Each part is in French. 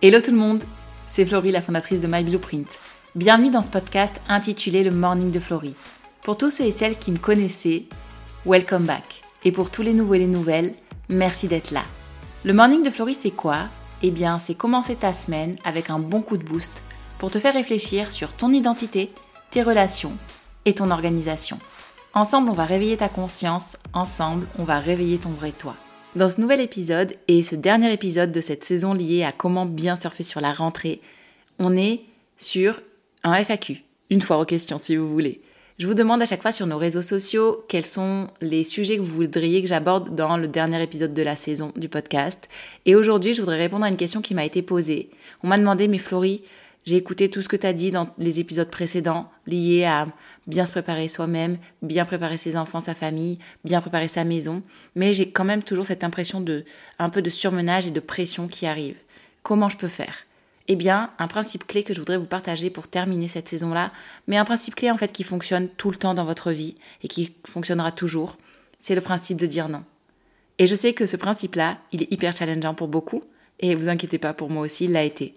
Hello tout le monde, c'est Florie, la fondatrice de My Blueprint. Bienvenue dans ce podcast intitulé Le Morning de Florie. Pour tous ceux et celles qui me connaissaient, welcome back. Et pour tous les nouveaux et les nouvelles, merci d'être là. Le Morning de Florie, c'est quoi? Eh bien, c'est commencer ta semaine avec un bon coup de boost pour te faire réfléchir sur ton identité, tes relations et ton organisation. Ensemble, on va réveiller ta conscience, ensemble, on va réveiller ton vrai toi. Dans ce nouvel épisode et ce dernier épisode de cette saison liée à comment bien surfer sur la rentrée, on est sur un FAQ, une fois aux questions si vous voulez. Je vous demande à chaque fois sur nos réseaux sociaux quels sont les sujets que vous voudriez que j'aborde dans le dernier épisode de la saison du podcast. Et aujourd'hui, je voudrais répondre à une question qui m'a été posée. On m'a demandé, mais Florie, j'ai écouté tout ce que tu as dit dans les épisodes précédents liés à bien se préparer soi-même, bien préparer ses enfants, sa famille, bien préparer sa maison, mais j'ai quand même toujours cette impression de un peu de surmenage et de pression qui arrive. Comment je peux faire? Eh bien, un principe clé que je voudrais vous partager pour terminer cette saison-là, mais un principe clé en fait qui fonctionne tout le temps dans votre vie et qui fonctionnera toujours, c'est le principe de dire non. Et je sais que ce principe-là, il est hyper challengeant pour beaucoup, et vous inquiétez pas, pour moi aussi, il l'a été.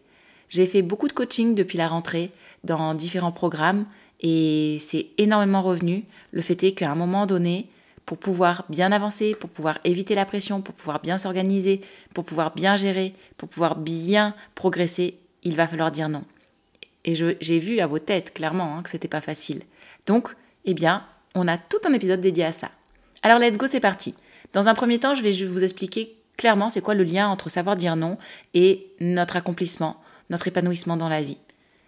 J'ai fait beaucoup de coaching depuis la rentrée dans différents programmes et c'est énormément revenu. Le fait est qu'à un moment donné, pour pouvoir bien avancer, pour pouvoir éviter la pression, pour pouvoir bien s'organiser, pour pouvoir bien gérer, pour pouvoir bien progresser, il va falloir dire non. Et j'ai vu à vos têtes clairement hein, que c'était pas facile. Donc, eh bien, on a tout un épisode dédié à ça. Alors, let's go, c'est parti. Dans un premier temps, je vais vous expliquer clairement c'est quoi le lien entre savoir dire non et notre accomplissement, notre épanouissement dans la vie.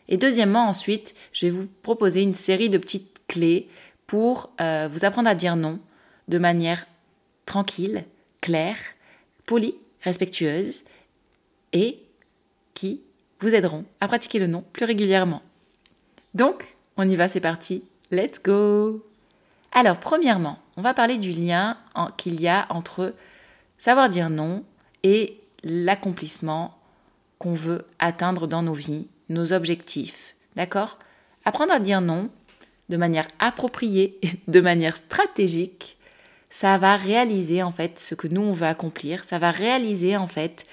Et deuxièmement, ensuite, je vais vous proposer une série de petites clés pour euh, vous apprendre à dire non de manière tranquille, claire, polie, respectueuse et qui vous aideront à pratiquer le non plus régulièrement. Donc, on y va, c'est parti. Let's go Alors, premièrement, on va parler du lien qu'il y a entre savoir dire non et l'accomplissement qu'on veut atteindre dans nos vies, nos objectifs. D'accord? Apprendre à dire non de manière appropriée, de manière stratégique, ça va réaliser en fait ce que nous on veut accomplir, ça va réaliser en fait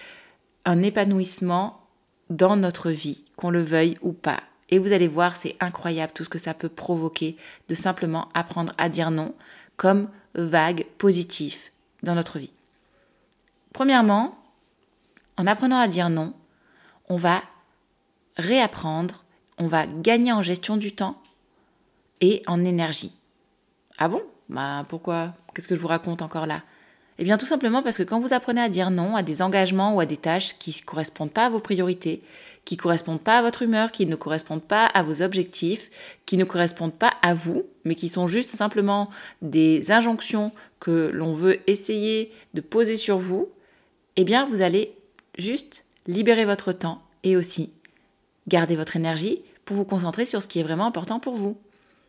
un épanouissement dans notre vie, qu'on le veuille ou pas. Et vous allez voir, c'est incroyable tout ce que ça peut provoquer de simplement apprendre à dire non comme vague positif dans notre vie. Premièrement, en apprenant à dire non, on va réapprendre, on va gagner en gestion du temps et en énergie. Ah bon? Bah pourquoi? Qu'est-ce que je vous raconte encore là? Eh bien tout simplement parce que quand vous apprenez à dire non à des engagements ou à des tâches qui ne correspondent pas à vos priorités, qui ne correspondent pas à votre humeur, qui ne correspondent pas à vos objectifs, qui ne correspondent pas à vous, mais qui sont juste simplement des injonctions que l'on veut essayer de poser sur vous, eh bien vous allez juste libérez votre temps et aussi gardez votre énergie pour vous concentrer sur ce qui est vraiment important pour vous.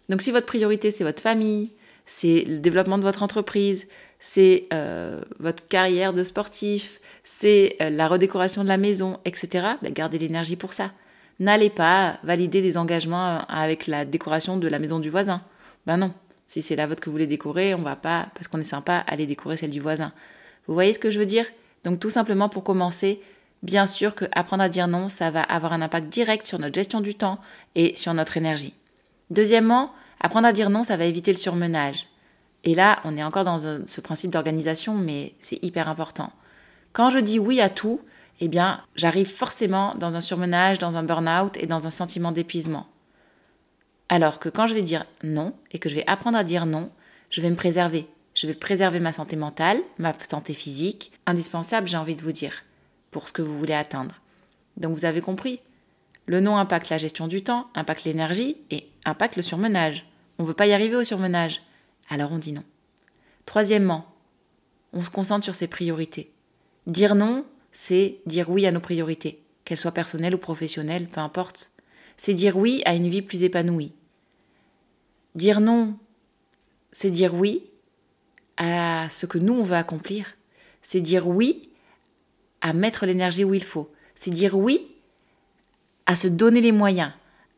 Donc si votre priorité c'est votre famille, c'est le développement de votre entreprise, c'est euh, votre carrière de sportif, c'est euh, la redécoration de la maison, etc., ben, gardez l'énergie pour ça. N'allez pas valider des engagements euh, avec la décoration de la maison du voisin. Ben non, si c'est la vôtre que vous voulez décorer, on va pas, parce qu'on est sympa, aller décorer celle du voisin. Vous voyez ce que je veux dire? Donc tout simplement pour commencer, bien sûr que apprendre à dire non, ça va avoir un impact direct sur notre gestion du temps et sur notre énergie. Deuxièmement, apprendre à dire non, ça va éviter le surmenage. Et là, on est encore dans ce principe d'organisation, mais c'est hyper important. Quand je dis oui à tout, eh bien, j'arrive forcément dans un surmenage, dans un burn-out et dans un sentiment d'épuisement. Alors que quand je vais dire non et que je vais apprendre à dire non, je vais me préserver. Je vais préserver ma santé mentale, ma santé physique, indispensable, j'ai envie de vous dire pour ce que vous voulez atteindre. Donc vous avez compris. Le non impacte la gestion du temps, impacte l'énergie et impacte le surmenage. On ne veut pas y arriver au surmenage. Alors on dit non. Troisièmement, on se concentre sur ses priorités. Dire non, c'est dire oui à nos priorités, qu'elles soient personnelles ou professionnelles, peu importe. C'est dire oui à une vie plus épanouie. Dire non, c'est dire oui à ce que nous on veut accomplir. C'est dire oui à mettre l'énergie où il faut. C'est dire oui à se donner les moyens,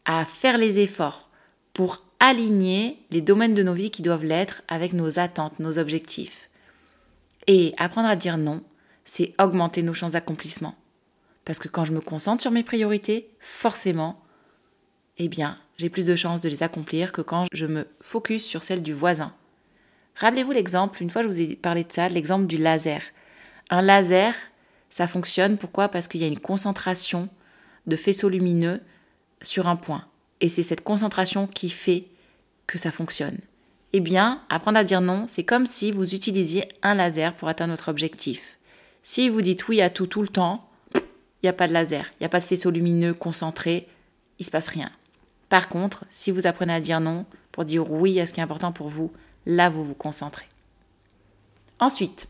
à faire les efforts pour aligner les domaines de nos vies qui doivent l'être avec nos attentes, nos objectifs. Et apprendre à dire non, c'est augmenter nos chances d'accomplissement. Parce que quand je me concentre sur mes priorités, forcément, eh bien, j'ai plus de chances de les accomplir que quand je me focus sur celles du voisin. Rappelez-vous l'exemple, une fois je vous ai parlé de ça, l'exemple du laser. Un laser, ça fonctionne, pourquoi? Parce qu'il y a une concentration de faisceaux lumineux sur un point. Et c'est cette concentration qui fait que ça fonctionne. Eh bien, apprendre à dire non, c'est comme si vous utilisiez un laser pour atteindre votre objectif. Si vous dites oui à tout tout le temps, il n'y a pas de laser, il n'y a pas de faisceau lumineux concentré, il se passe rien. Par contre, si vous apprenez à dire non pour dire oui à ce qui est important pour vous, là vous vous concentrez. Ensuite,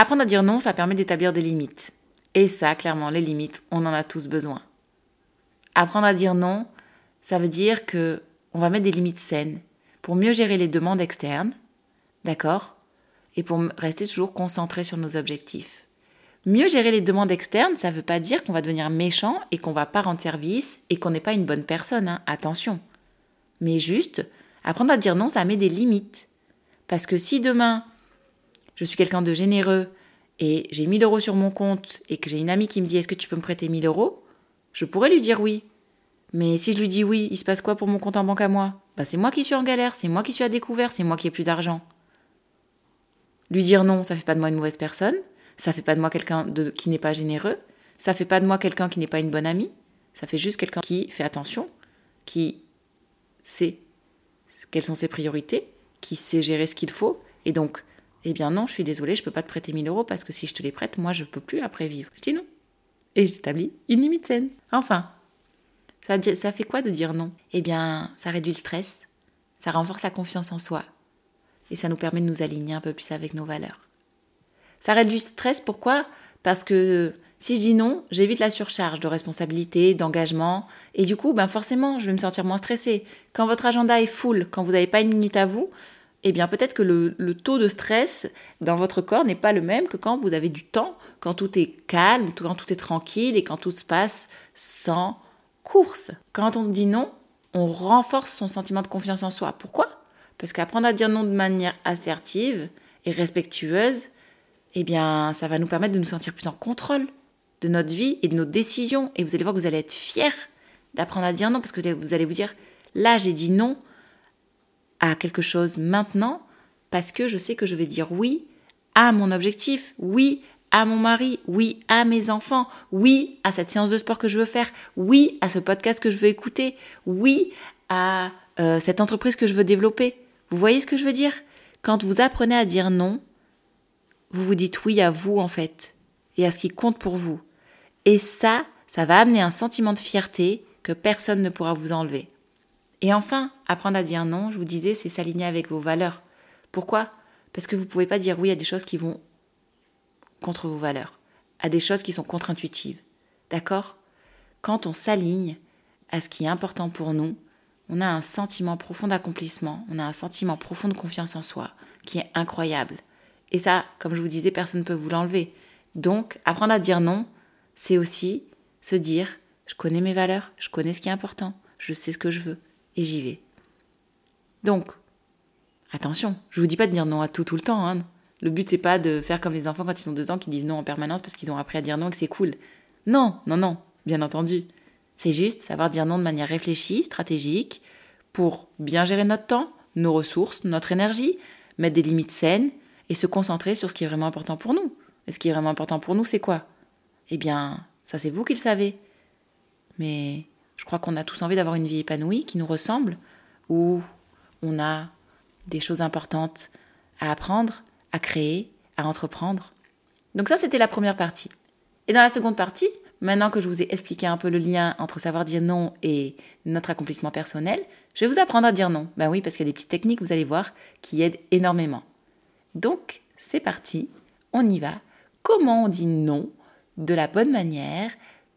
apprendre à dire non, ça permet d'établir des limites. Et ça, clairement, les limites, on en a tous besoin. Apprendre à dire non, ça veut dire que on va mettre des limites saines pour mieux gérer les demandes externes, d'accord Et pour rester toujours concentré sur nos objectifs. Mieux gérer les demandes externes, ça ne veut pas dire qu'on va devenir méchant et qu'on va pas rendre service et qu'on n'est pas une bonne personne, hein, attention. Mais juste, apprendre à dire non, ça met des limites. Parce que si demain, je suis quelqu'un de généreux et j'ai 1000 euros sur mon compte et que j'ai une amie qui me dit est-ce que tu peux me prêter 1000 euros, je pourrais lui dire oui. Mais si je lui dis oui, il se passe quoi pour mon compte en banque à moi? Bah, C'est moi qui suis en galère, c'est moi qui suis à découvert, c'est moi qui ai plus d'argent. Lui dire non, ça fait pas de moi une mauvaise personne, ça fait pas de moi quelqu'un qui n'est pas généreux, ça fait pas de moi quelqu'un qui n'est pas une bonne amie, ça fait juste quelqu'un qui fait attention, qui sait quelles sont ses priorités, qui sait gérer ce qu'il faut, et donc, eh bien non, je suis désolée, je peux pas te prêter 1000 euros parce que si je te les prête, moi je peux plus après vivre. Je dis non. Et j'établis une limite saine. Enfin, ça, fait quoi de dire non? Eh bien, ça réduit le stress, ça renforce la confiance en soi et ça nous permet de nous aligner un peu plus avec nos valeurs. Ça réduit le stress, pourquoi? Parce que si je dis non, j'évite la surcharge de responsabilité, d'engagement, et du coup, ben forcément, je vais me sentir moins stressée. Quand votre agenda est full, quand vous n'avez pas une minute à vous, eh bien peut-être que le, taux de stress dans votre corps n'est pas le même que quand vous avez du temps, quand tout est calme, quand tout est tranquille et quand tout se passe sans course. Quand on dit non, on renforce son sentiment de confiance en soi. Pourquoi? Parce qu'apprendre à dire non de manière assertive et respectueuse, eh bien, ça va nous permettre de nous sentir plus en contrôle de notre vie et de nos décisions. Et vous allez voir que vous allez être fiers d'apprendre à dire non, parce que vous allez vous dire, là, j'ai dit non à quelque chose maintenant, parce que je sais que je vais dire oui à mon objectif, oui à mon mari, oui à mes enfants, oui à cette séance de sport que je veux faire, oui à ce podcast que je veux écouter, oui à euh, cette entreprise que je veux développer. Vous voyez ce que je veux dire? Quand vous apprenez à dire non, vous vous dites oui à vous en fait, et à ce qui compte pour vous. Et ça, ça va amener un sentiment de fierté que personne ne pourra vous enlever. Et enfin, apprendre à dire non, je vous disais, c'est s'aligner avec vos valeurs. Pourquoi? Parce que vous ne pouvez pas dire oui à des choses qui vont contre vos valeurs, à des choses qui sont contre-intuitives. D'accord? Quand on s'aligne à ce qui est important pour nous, on a un sentiment profond d'accomplissement, on a un sentiment profond de confiance en soi qui est incroyable. Et ça, comme je vous disais, personne ne peut vous l'enlever. Donc, apprendre à dire non, c'est aussi se dire, je connais mes valeurs, je connais ce qui est important, je sais ce que je veux, et j'y vais. Donc, attention, je vous dis pas de dire non à tout tout le temps. Hein. Le but, c'est pas de faire comme les enfants quand ils ont deux ans qui disent non en permanence parce qu'ils ont appris à dire non et que c'est cool. Non, non, non, bien entendu. C'est juste savoir dire non de manière réfléchie, stratégique, pour bien gérer notre temps, nos ressources, notre énergie, mettre des limites saines et se concentrer sur ce qui est vraiment important pour nous. Et ce qui est vraiment important pour nous, c'est quoi? Eh bien, ça c'est vous qui le savez. Mais je crois qu'on a tous envie d'avoir une vie épanouie qui nous ressemble, où on a des choses importantes à apprendre, à créer, à entreprendre. Donc ça, c'était la première partie. Et dans la seconde partie, maintenant que je vous ai expliqué un peu le lien entre savoir dire non et notre accomplissement personnel, je vais vous apprendre à dire non. Ben oui, parce qu'il y a des petites techniques, vous allez voir, qui aident énormément. Donc, c'est parti, on y va. Comment on dit non de la bonne manière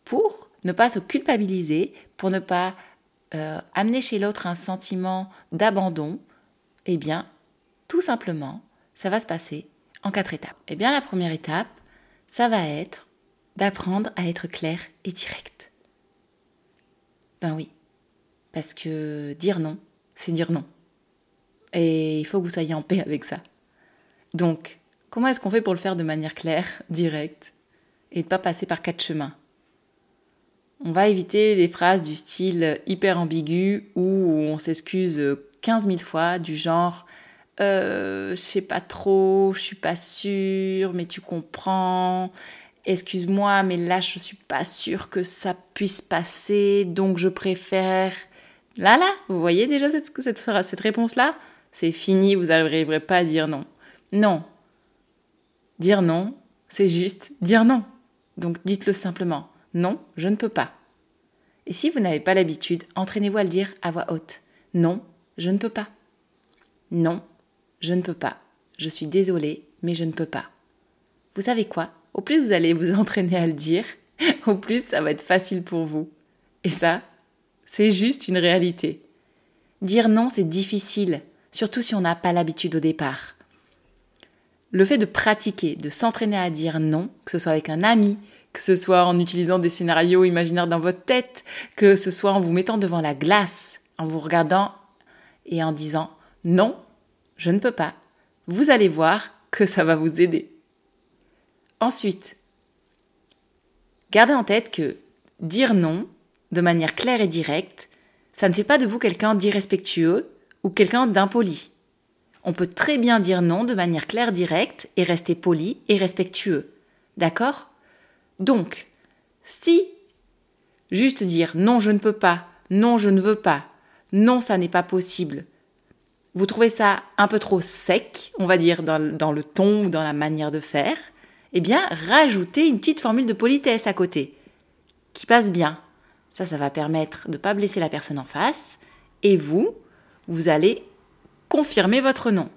pour ne pas se culpabiliser, pour ne pas euh, amener chez l'autre un sentiment d'abandon Eh bien, tout simplement, ça va se passer en quatre étapes. Eh bien, la première étape, ça va être d'apprendre à être clair et direct. Ben oui, parce que dire non, c'est dire non. Et il faut que vous soyez en paix avec ça. Donc, comment est-ce qu'on fait pour le faire de manière claire, directe et de pas passer par quatre chemins? On va éviter les phrases du style hyper ambigu où on s'excuse 15 000 fois du genre euh, je sais pas trop, je suis pas sûre, mais tu comprends. Excuse-moi, mais là je suis pas sûre que ça puisse passer, donc je préfère. Là, là, vous voyez déjà cette, cette, cette réponse-là? C'est fini, vous n'arriverez pas à dire non. Non. Dire non, c'est juste dire non. Donc dites-le simplement. Non, je ne peux pas. Et si vous n'avez pas l'habitude, entraînez-vous à le dire à voix haute. Non, je ne peux pas. Non, je ne peux pas. Je suis désolée, mais je ne peux pas. Vous savez quoi? Au plus vous allez vous entraîner à le dire, au plus ça va être facile pour vous. Et ça, c'est juste une réalité. Dire non, c'est difficile, surtout si on n'a pas l'habitude au départ. Le fait de pratiquer, de s'entraîner à dire non, que ce soit avec un ami, que ce soit en utilisant des scénarios imaginaires dans votre tête, que ce soit en vous mettant devant la glace, en vous regardant et en disant non, je ne peux pas, vous allez voir que ça va vous aider. Ensuite, gardez en tête que dire non de manière claire et directe, ça ne fait pas de vous quelqu'un d'irrespectueux ou quelqu'un d'impoli. On peut très bien dire non de manière claire, directe et rester poli et respectueux. D'accord? Donc, si juste dire non, je ne peux pas, non, je ne veux pas, non, ça n'est pas possible, vous trouvez ça un peu trop sec, on va dire, dans, le ton ou dans la manière de faire, eh bien, rajoutez une petite formule de politesse à côté, qui passe bien. Ça, ça va permettre de ne pas blesser la personne en face, et vous, vous allez confirmer votre nom.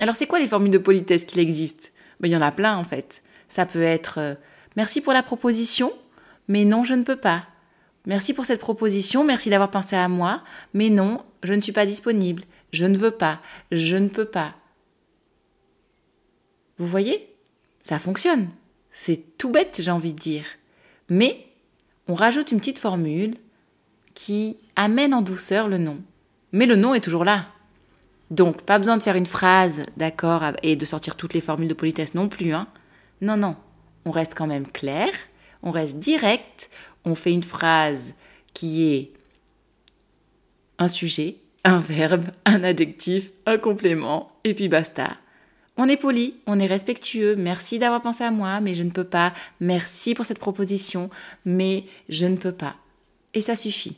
Alors, c'est quoi les formules de politesse qu'il existe ben, Il y en a plein, en fait. Ça peut être euh, Merci pour la proposition, mais non, je ne peux pas. Merci pour cette proposition, merci d'avoir pensé à moi, mais non, je ne suis pas disponible. Je ne veux pas. Je ne peux pas. Vous voyez? Ça fonctionne. C'est tout bête, j'ai envie de dire. Mais on rajoute une petite formule qui amène en douceur le nom. Mais le nom est toujours là. Donc, pas besoin de faire une phrase, d'accord, et de sortir toutes les formules de politesse non plus. Hein. Non, non. On reste quand même clair, on reste direct, on fait une phrase qui est un sujet, un verbe, un adjectif, un complément, et puis basta. On est poli, on est respectueux, merci d'avoir pensé à moi, mais je ne peux pas, merci pour cette proposition, mais je ne peux pas. Et ça suffit.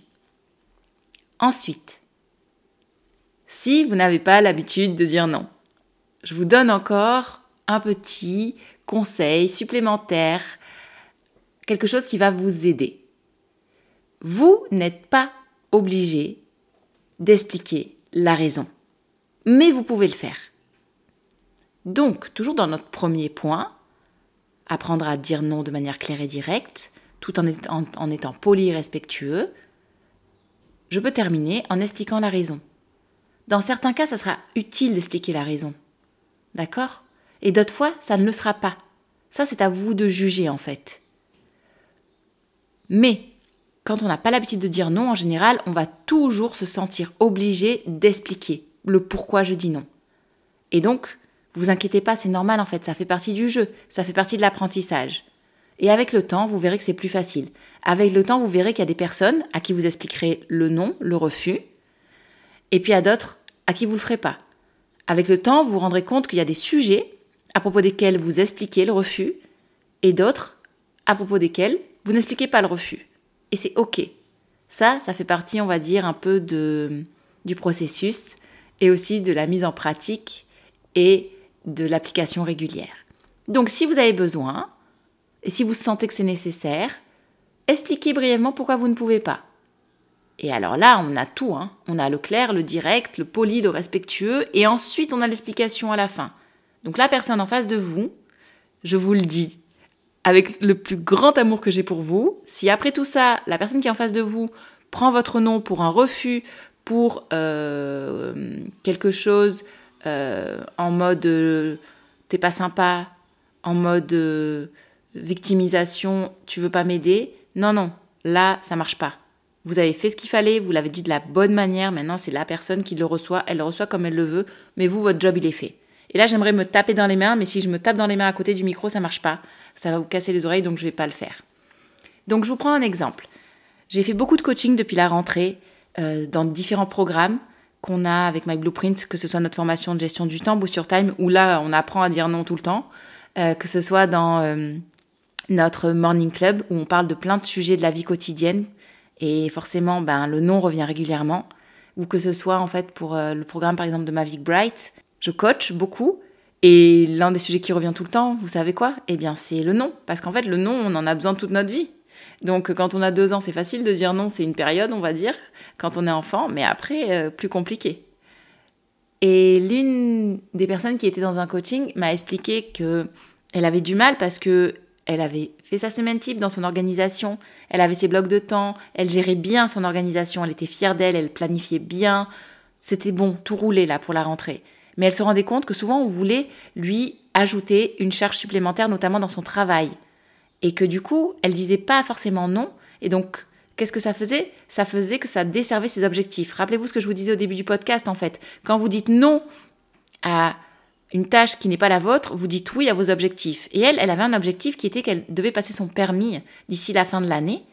Ensuite, si vous n'avez pas l'habitude de dire non, je vous donne encore petit conseil supplémentaire, quelque chose qui va vous aider. Vous n'êtes pas obligé d'expliquer la raison. Mais vous pouvez le faire. Donc, toujours dans notre premier point, apprendre à dire non de manière claire et directe, tout en étant, en étant poli et respectueux, je peux terminer en expliquant la raison. Dans certains cas, ça sera utile d'expliquer la raison. D'accord? Et d'autres fois, ça ne le sera pas. Ça, c'est à vous de juger en fait. Mais quand on n'a pas l'habitude de dire non, en général, on va toujours se sentir obligé d'expliquer le pourquoi je dis non. Et donc, vous inquiétez pas, c'est normal en fait, ça fait partie du jeu, ça fait partie de l'apprentissage. Et avec le temps, vous verrez que c'est plus facile. Avec le temps, vous verrez qu'il y a des personnes à qui vous expliquerez le non, le refus, et puis à d'autres à qui vous le ferez pas. Avec le temps, vous vous rendrez compte qu'il y a des sujets à propos desquels vous expliquez le refus, et d'autres à propos desquels vous n'expliquez pas le refus. Et c'est OK. Ça, ça fait partie, on va dire, un peu de, du processus et aussi de la mise en pratique et de l'application régulière. Donc si vous avez besoin, et si vous sentez que c'est nécessaire, expliquez brièvement pourquoi vous ne pouvez pas. Et alors là, on a tout. Hein. On a le clair, le direct, le poli, le respectueux, et ensuite on a l'explication à la fin. Donc la personne en face de vous, je vous le dis, avec le plus grand amour que j'ai pour vous, si après tout ça, la personne qui est en face de vous prend votre nom pour un refus, pour euh, quelque chose euh, en mode euh, t'es pas sympa, en mode victimisation, tu veux pas m'aider, non, non, là, ça marche pas. Vous avez fait ce qu'il fallait, vous l'avez dit de la bonne manière, maintenant c'est la personne qui le reçoit, elle le reçoit comme elle le veut, mais vous, votre job, il est fait. Et là, j'aimerais me taper dans les mains, mais si je me tape dans les mains à côté du micro, ça marche pas. Ça va vous casser les oreilles, donc je vais pas le faire. Donc, je vous prends un exemple. J'ai fait beaucoup de coaching depuis la rentrée euh, dans différents programmes qu'on a avec My Blueprint, que ce soit notre formation de gestion du temps, Boost Your Time, où là, on apprend à dire non tout le temps, euh, que ce soit dans euh, notre Morning Club, où on parle de plein de sujets de la vie quotidienne, et forcément, ben, le non revient régulièrement, ou que ce soit en fait pour le programme par exemple de Mavic Bright, je coach beaucoup, et l'un des sujets qui revient tout le temps, vous savez quoi? Eh bien, c'est le non, parce qu'en fait, le non, on en a besoin toute notre vie. Donc quand on a deux ans, c'est facile de dire non, c'est une période, on va dire, quand on est enfant, mais après, euh, plus compliqué. Et l'une des personnes qui était dans un coaching m'a expliqué que elle avait du mal parce que elle avait fait sa semaine type dans son organisation, elle avait ses blocs de temps, elle gérait bien son organisation, elle était fière d'elle, elle planifiait bien, c'était bon, tout roulait là pour la rentrée. Mais elle se rendait compte que souvent on voulait lui ajouter une charge supplémentaire, notamment dans son travail et que du coup, elle disait pas forcément non. Et donc, qu'est-ce que ça faisait? Ça faisait que ça desservait ses objectifs. Rappelez-vous ce que je vous disais au début du podcast, en fait. Quand vous dites non à une tâche qui n'est pas la vôtre, vous dites oui à vos objectifs. Et elle, elle avait un objectif qui était qu'elle devait passer son permis d'ici la fin de l'année.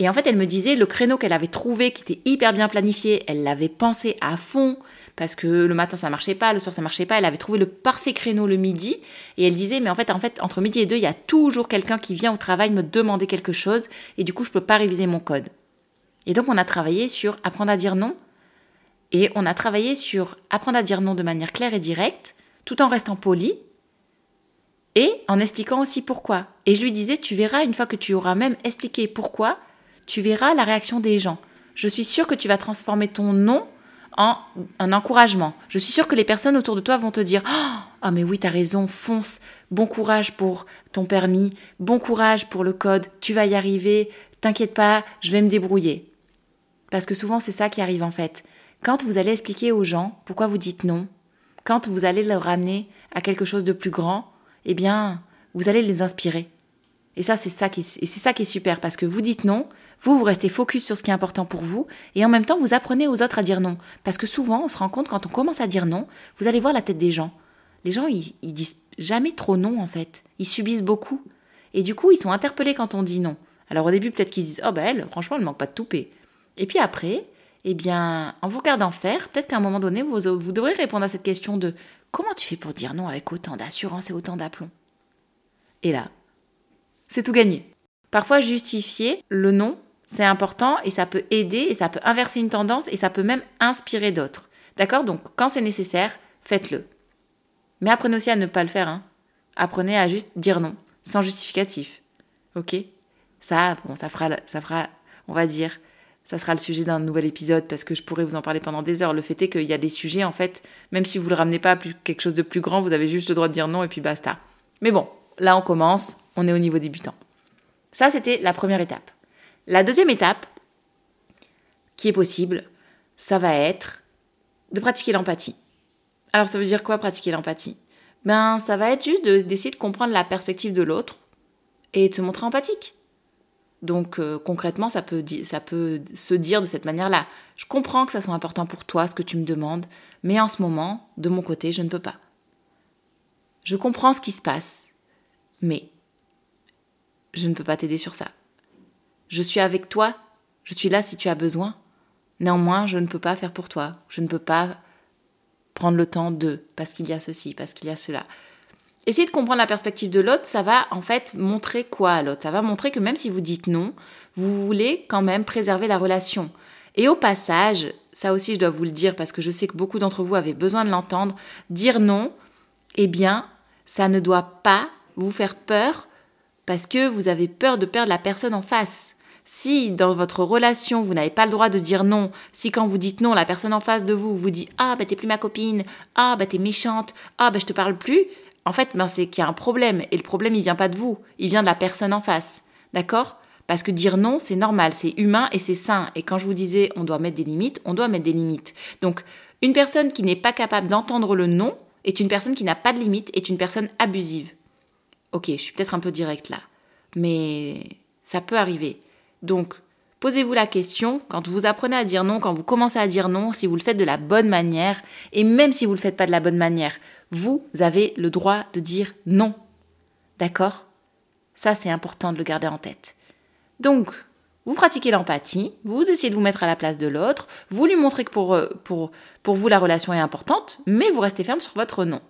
Et en fait, elle me disait le créneau qu'elle avait trouvé, qui était hyper bien planifié, elle l'avait pensé à fond, parce que le matin ça marchait pas, le soir ça marchait pas. Elle avait trouvé le parfait créneau le midi et elle disait mais en fait en fait entre midi et deux il y a toujours quelqu'un qui vient au travail me demander quelque chose et du coup je peux pas réviser mon code. Et donc on a travaillé sur apprendre à dire non et on a travaillé sur apprendre à dire non de manière claire et directe tout en restant poli et en expliquant aussi pourquoi. Et je lui disais tu verras une fois que tu auras même expliqué pourquoi, tu verras la réaction des gens. Je suis sûre que tu vas transformer ton non en un encouragement. Je suis sûre que les personnes autour de toi vont te dire Ah, mais oui, t'as raison, fonce, bon courage pour ton permis, bon courage pour le code, tu vas y arriver, t'inquiète pas, je vais me débrouiller. Parce que souvent, c'est ça qui arrive en fait. Quand vous allez expliquer aux gens pourquoi vous dites non, quand vous allez leur ramener à quelque chose de plus grand, eh bien, vous allez les inspirer. Et ça, c'est ça c'est ça qui est super parce que vous dites non, vous, vous restez focus sur ce qui est important pour vous et en même temps, vous apprenez aux autres à dire non. Parce que souvent, on se rend compte quand on commence à dire non, vous allez voir la tête des gens. Les gens, ils, disent jamais trop non en fait. Ils subissent beaucoup. Et du coup, ils sont interpellés quand on dit non. Alors au début, peut-être qu'ils disent Oh ben elle, franchement, elle manque pas de toupet. Et puis après, eh bien, en vous regardant faire, peut-être qu'à un moment donné, vous, vous devrez répondre à cette question de Comment tu fais pour dire non avec autant d'assurance et autant d'aplomb? Et là, c'est tout gagné. Parfois, justifier le non, c'est important et ça peut aider et ça peut inverser une tendance et ça peut même inspirer d'autres. D'accord? Donc, quand c'est nécessaire, faites-le. Mais apprenez aussi à ne pas le faire. Hein. Apprenez à juste dire non, sans justificatif. Ok? Ça, bon, ça fera, ça fera, on va dire, ça sera le sujet d'un nouvel épisode parce que je pourrais vous en parler pendant des heures. Le fait est qu'il y a des sujets, en fait, même si vous ne le ramenez pas à quelque chose de plus grand, vous avez juste le droit de dire non et puis basta. Mais bon, là on commence, on est au niveau débutant. Ça, c'était la première étape. La deuxième étape, qui est possible, ça va être de pratiquer l'empathie. Alors ça veut dire quoi pratiquer l'empathie? Ben ça va être juste d'essayer de, comprendre la perspective de l'autre et de se montrer empathique. Donc euh, concrètement, ça peut, ça peut se dire de cette manière-là. Je comprends que ça soit important pour toi, ce que tu me demandes, mais en ce moment, de mon côté, je ne peux pas. Je comprends ce qui se passe, mais je ne peux pas t'aider sur ça. Je suis avec toi, je suis là si tu as besoin. Néanmoins, je ne peux pas faire pour toi, je ne peux pas prendre le temps de, parce qu'il y a ceci, parce qu'il y a cela. Essayez de comprendre la perspective de l'autre, ça va en fait montrer quoi à l'autre? Ça va montrer que même si vous dites non, vous voulez quand même préserver la relation. Et au passage, ça aussi je dois vous le dire parce que je sais que beaucoup d'entre vous avaient besoin de l'entendre, dire non, eh bien, ça ne doit pas vous faire peur parce que vous avez peur de perdre la personne en face. Si dans votre relation, vous n'avez pas le droit de dire non, si quand vous dites non, la personne en face de vous vous dit Ah, bah t'es plus ma copine, ah, bah t'es méchante, ah, bah je te parle plus, en fait, ben, c'est qu'il y a un problème. Et le problème, il vient pas de vous, il vient de la personne en face. D'accord? Parce que dire non, c'est normal, c'est humain et c'est sain. Et quand je vous disais on doit mettre des limites, on doit mettre des limites. Donc, une personne qui n'est pas capable d'entendre le non est une personne qui n'a pas de limite, est une personne abusive. Ok, je suis peut-être un peu direct là, mais ça peut arriver. Donc, posez-vous la question, quand vous apprenez à dire non, quand vous commencez à dire non, si vous le faites de la bonne manière, et même si vous ne le faites pas de la bonne manière, Vous avez le droit de dire non. D'accord? Ça, c'est important de le garder en tête. Donc, vous pratiquez l'empathie, vous essayez de vous mettre à la place de l'autre, vous lui montrez que pour, euh, pour, pour vous, la relation est importante, mais vous restez ferme sur votre non.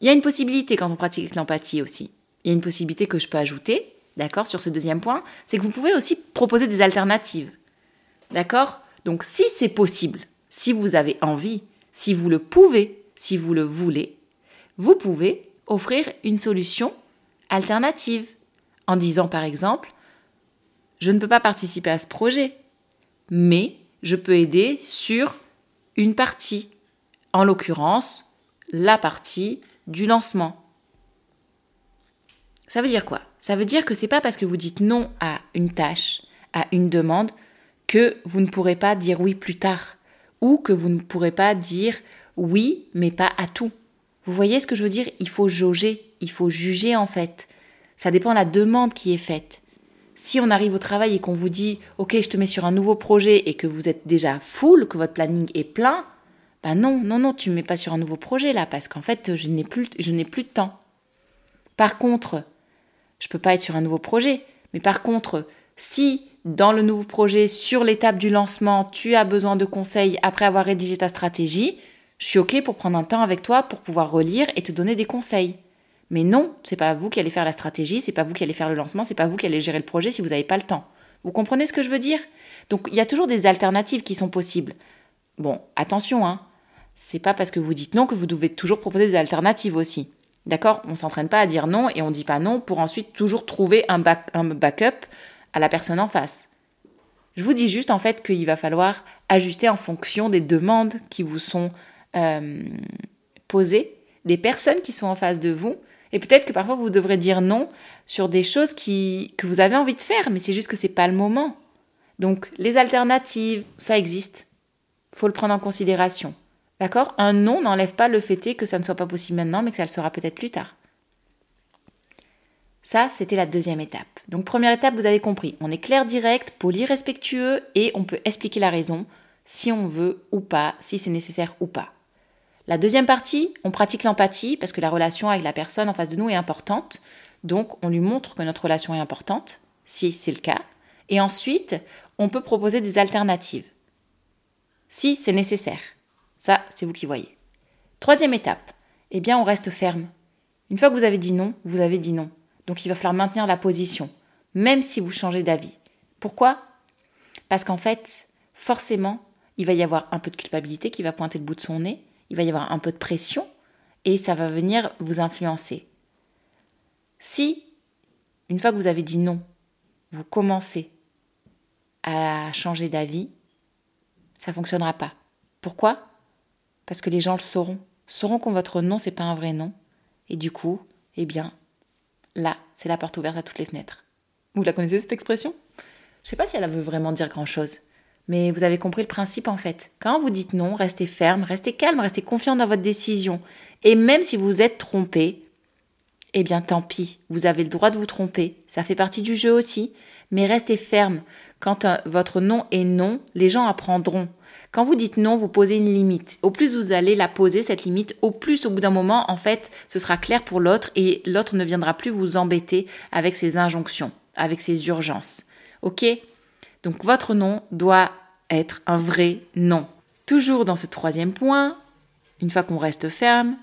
Il y a une possibilité quand on pratique l'empathie aussi. Il y a une possibilité que je peux ajouter, d'accord, sur ce deuxième point, c'est que vous pouvez aussi proposer des alternatives. D'accord? Donc si c'est possible, si vous avez envie, si vous le pouvez, si vous le voulez, vous pouvez offrir une solution alternative en disant par exemple je ne peux pas participer à ce projet, mais je peux aider sur une partie, en l'occurrence la partie du lancement. Ça veut dire quoi? Ça veut dire que c'est pas parce que vous dites non à une tâche, à une demande, que vous ne pourrez pas dire oui plus tard, ou que vous ne pourrez pas dire oui, mais pas à tout. Vous voyez ce que je veux dire? Il faut jauger, il faut juger en fait. Ça dépend de la demande qui est faite. Si on arrive au travail et qu'on vous dit OK, je te mets sur un nouveau projet et que vous êtes déjà full, que votre planning est plein, ben non, non, non, tu ne mets pas sur un nouveau projet là parce qu'en fait, je n'ai plus, de temps. Par contre, je peux pas être sur un nouveau projet, mais par contre, si dans le nouveau projet, sur l'étape du lancement, tu as besoin de conseils après avoir rédigé ta stratégie, je suis OK pour prendre un temps avec toi pour pouvoir relire et te donner des conseils. Mais non, c'est pas vous qui allez faire la stratégie, c'est pas vous qui allez faire le lancement, c'est pas vous qui allez gérer le projet si vous n'avez pas le temps. Vous comprenez ce que je veux dire? Donc il y a toujours des alternatives qui sont possibles. Bon, attention, hein. C'est pas parce que vous dites non que vous devez toujours proposer des alternatives aussi. D'accord? On s'entraîne pas à dire non et on dit pas non pour ensuite toujours trouver un, backup à la personne en face. Je vous dis juste en fait qu'il va falloir ajuster en fonction des demandes qui vous sont euh, posées, des personnes qui sont en face de vous. Et peut-être que parfois vous devrez dire non sur des choses qui, que vous avez envie de faire, mais c'est juste que c'est pas le moment. Donc les alternatives, ça existe. Faut le prendre en considération. D'accord? Un non n'enlève pas le fait que ça ne soit pas possible maintenant, mais que ça le sera peut-être plus tard. Ça, c'était la deuxième étape. Donc première étape, vous avez compris, on est clair, direct, poli, respectueux et on peut expliquer la raison si on veut ou pas, si c'est nécessaire ou pas. La deuxième partie, on pratique l'empathie parce que la relation avec la personne en face de nous est importante. Donc on lui montre que notre relation est importante, si c'est le cas. Et ensuite, on peut proposer des alternatives, si c'est nécessaire. Ça, c'est vous qui voyez. Troisième étape, eh bien on reste ferme. Une fois que vous avez dit non, vous avez dit non. Donc il va falloir maintenir la position, même si vous changez d'avis. Pourquoi? Parce qu'en fait, forcément, il va y avoir un peu de culpabilité qui va pointer le bout de son nez, il va y avoir un peu de pression, et ça va venir vous influencer. Si, une fois que vous avez dit non, vous commencez à changer d'avis, ça ne fonctionnera pas. Pourquoi? Parce que les gens le sauront. Sauront que votre non, c'est pas un vrai non. Et du coup, eh bien, là, c'est la porte ouverte à toutes les fenêtres. Vous la connaissez cette expression? Je ne sais pas si elle veut vraiment dire grand-chose, mais vous avez compris le principe en fait. Quand vous dites non, restez ferme, restez calme, restez confiant dans votre décision. Et même si vous êtes trompé, eh bien tant pis, vous avez le droit de vous tromper, ça fait partie du jeu aussi, mais restez ferme. Quand euh, votre non est non, les gens apprendront. Quand vous dites non, vous posez une limite. Au plus vous allez la poser, cette limite, au plus au bout d'un moment, en fait, ce sera clair pour l'autre et l'autre ne viendra plus vous embêter avec ses injonctions, avec ses urgences. Ok? Donc votre non doit être un vrai non. Toujours dans ce troisième point, une fois qu'on reste ferme,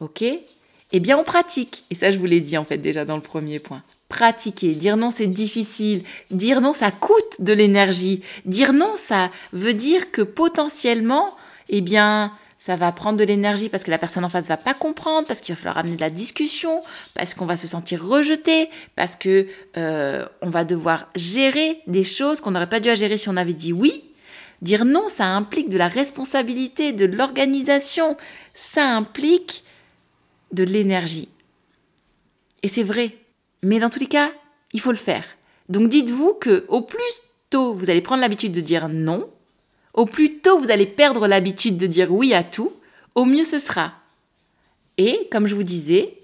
ok? Eh bien on pratique. Et ça je vous l'ai dit en fait déjà dans le premier point pratiquer. Dire non, c'est difficile. Dire non, ça coûte de l'énergie. Dire non, ça veut dire que potentiellement, eh bien, ça va prendre de l'énergie parce que la personne en face va pas comprendre, parce qu'il va falloir amener de la discussion, parce qu'on va se sentir rejeté, parce que euh, on va devoir gérer des choses qu'on n'aurait pas dû gérer si on avait dit oui. Dire non, ça implique de la responsabilité, de l'organisation, ça implique de l'énergie. Et c'est vrai, mais dans tous les cas, il faut le faire. Donc dites-vous que au plus tôt vous allez prendre l'habitude de dire non, au plus tôt vous allez perdre l'habitude de dire oui à tout, au mieux ce sera. Et comme je vous disais,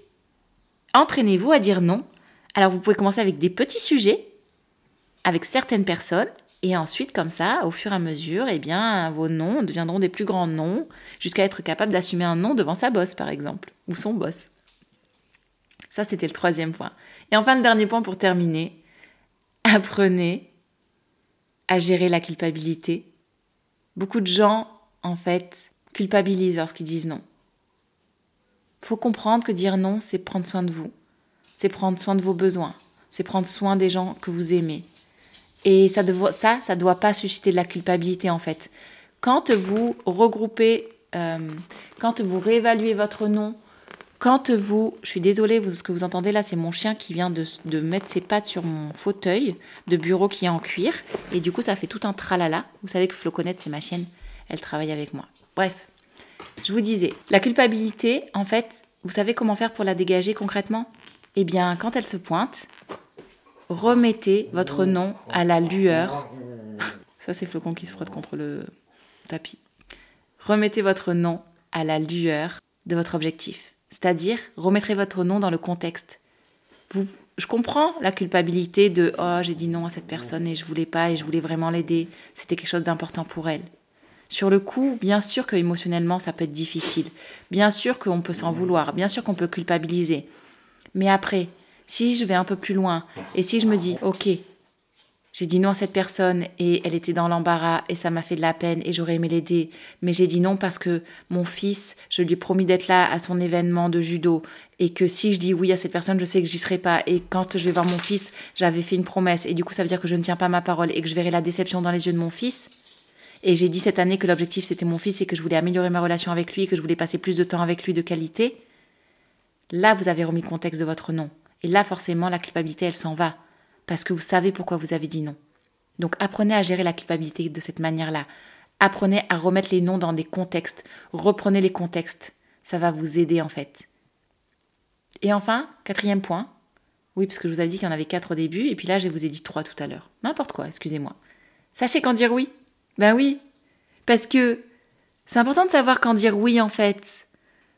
entraînez-vous à dire non. Alors vous pouvez commencer avec des petits sujets, avec certaines personnes, Et ensuite, comme ça, au fur et à mesure, eh bien, vos noms deviendront des plus grands noms, jusqu'à être capable d'assumer un nom devant sa bosse, par exemple, ou son boss. Ça, c'était le troisième point. Et enfin, le dernier point pour terminer, apprenez à gérer la culpabilité. Beaucoup de gens, en fait, culpabilisent lorsqu'ils disent non. Faut comprendre que dire non, c'est prendre soin de vous, c'est prendre soin de vos besoins, c'est prendre soin des gens que vous aimez, et ça, ça, ça doit pas susciter de la culpabilité en fait. Quand vous regroupez, euh, quand vous réévaluez votre nom, quand vous, je suis désolée, ce que vous entendez là, c'est mon chien qui vient de, de, mettre ses pattes sur mon fauteuil de bureau qui est en cuir, et du coup ça fait tout un tralala. Vous savez que Floconnette, c'est ma chienne, elle travaille avec moi. Bref, je vous disais, la culpabilité, en fait, vous savez comment faire pour la dégager concrètement? Eh bien, quand elle se pointe, remettez votre nom à la lueur. Ça, c'est Flocon qui se frotte contre le tapis. Remettez votre nom à la lueur de votre objectif. C'est-à-dire, remettrez votre nom dans le contexte. Je comprends la culpabilité de oh j'ai dit non à cette personne et je voulais pas et je voulais vraiment l'aider. C'était quelque chose d'important pour elle. Sur le coup, bien sûr que émotionnellement ça peut être difficile. Bien sûr qu'on peut s'en vouloir. Bien sûr qu'on peut culpabiliser. Mais après, si je vais un peu plus loin et si je me dis, ok, j'ai dit non à cette personne et elle était dans l'embarras et ça m'a fait de la peine et j'aurais aimé l'aider, mais j'ai dit non parce que mon fils, je lui ai promis d'être là à son événement de judo et que si je dis oui à cette personne, je sais que j'y serai pas et quand je vais voir mon fils, j'avais fait une promesse et du coup ça veut dire que je ne tiens pas ma parole et que je verrai la déception dans les yeux de mon fils. Et j'ai dit cette année que l'objectif c'était mon fils et que je voulais améliorer ma relation avec lui et que je voulais passer plus de temps avec lui de qualité. Là, vous avez remis le contexte de votre nom. Et là, forcément, la culpabilité, elle s'en va. Parce que vous savez pourquoi vous avez dit non. Donc apprenez à gérer la culpabilité de cette manière-là. Apprenez à remettre les noms dans des contextes. Reprenez les contextes. Ça va vous aider en fait. Et enfin, quatrième point. Oui, parce que je vous avais dit qu'il y en avait quatre au début, et puis là, je vous ai dit trois tout à l'heure. N'importe quoi, excusez-moi. Sachez quand dire oui. Ben oui. Parce que c'est important de savoir quand dire oui en fait.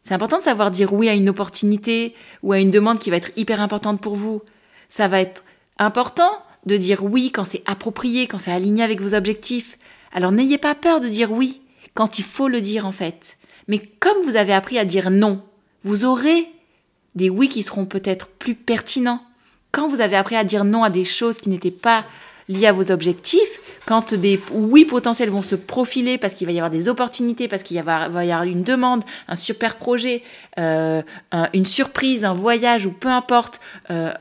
C'est important de savoir dire oui à une opportunité ou à une demande qui va être hyper importante pour vous. Ça va être important de dire oui quand c'est approprié, quand c'est aligné avec vos objectifs. Alors n'ayez pas peur de dire oui quand il faut le dire en fait. Mais comme vous avez appris à dire non, vous aurez des oui qui seront peut-être plus pertinents. Quand vous avez appris à dire non à des choses qui n'étaient pas liées à vos objectifs, quand des oui potentiels vont se profiler parce qu'il va y avoir des opportunités, parce qu'il va, y avoir une demande, un super projet, euh, une surprise, un voyage ou peu importe, euh,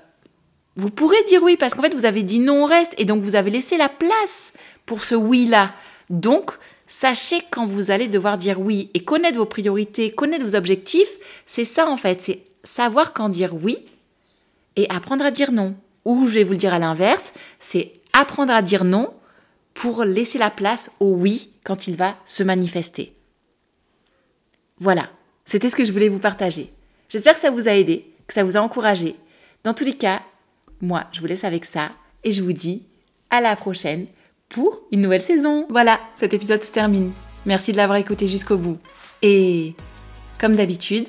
vous pourrez dire oui parce qu'en fait vous avez dit non au reste et donc vous avez laissé la place pour ce oui-là. Donc, sachez quand vous allez devoir dire oui et connaître vos priorités, connaître vos objectifs, c'est ça en fait, c'est savoir quand dire oui et apprendre à dire non. Ou je vais vous le dire à l'inverse, c'est apprendre à dire non pour laisser la place au oui quand il va se manifester. Voilà, c'était ce que je voulais vous partager. J'espère que ça vous a aidé, que ça vous a encouragé. Dans tous les cas, moi, je vous laisse avec ça et je vous dis à la prochaine pour une nouvelle saison. Voilà, cet épisode se termine. Merci de l'avoir écouté jusqu'au bout. Et comme d'habitude,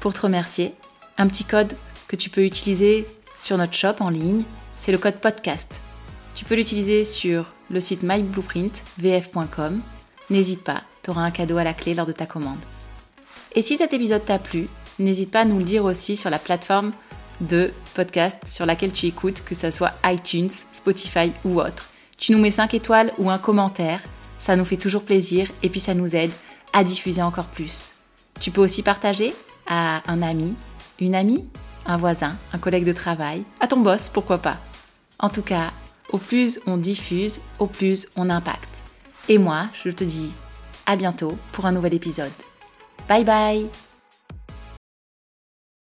pour te remercier, un petit code que tu peux utiliser sur notre shop en ligne, c'est le code podcast. Tu peux l'utiliser sur le site myblueprintvf.com. N'hésite pas, tu auras un cadeau à la clé lors de ta commande. Et si cet épisode t'a plu, n'hésite pas à nous le dire aussi sur la plateforme de podcast sur laquelle tu écoutes, que ce soit iTunes, Spotify ou autre. Tu nous mets 5 étoiles ou un commentaire, ça nous fait toujours plaisir et puis ça nous aide à diffuser encore plus. Tu peux aussi partager à un ami, une amie, un voisin, un collègue de travail, à ton boss, pourquoi pas. En tout cas, au plus on diffuse, au plus on impacte. Et moi, je te dis à bientôt pour un nouvel épisode. Bye bye